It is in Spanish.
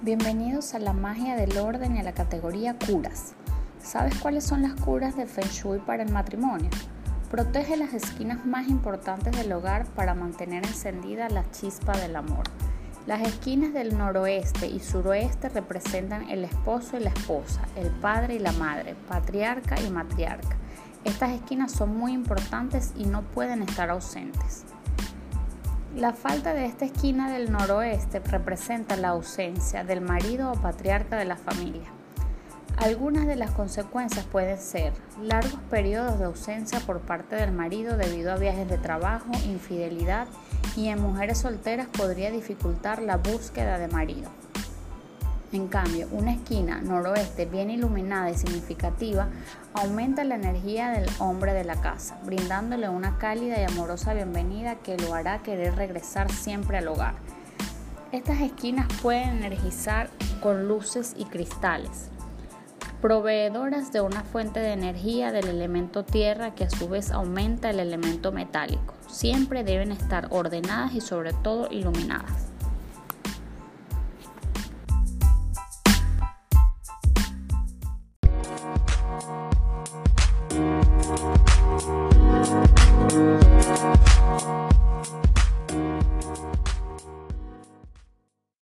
Bienvenidos a la magia del orden y a la categoría curas. ¿Sabes cuáles son las curas de Feng Shui para el matrimonio? Protege las esquinas más importantes del hogar para mantener encendida la chispa del amor. Las esquinas del noroeste y suroeste representan el esposo y la esposa, el padre y la madre, patriarca y matriarca. Estas esquinas son muy importantes y no pueden estar ausentes. La falta de esta esquina del noroeste representa la ausencia del marido o patriarca de la familia. Algunas de las consecuencias pueden ser largos periodos de ausencia por parte del marido debido a viajes de trabajo, infidelidad y en mujeres solteras podría dificultar la búsqueda de marido. En cambio, una esquina noroeste bien iluminada y significativa aumenta la energía del hombre de la casa, brindándole una cálida y amorosa bienvenida que lo hará querer regresar siempre al hogar. Estas esquinas pueden energizar con luces y cristales, proveedoras de una fuente de energía del elemento tierra que a su vez aumenta el elemento metálico. Siempre deben estar ordenadas y sobre todo iluminadas.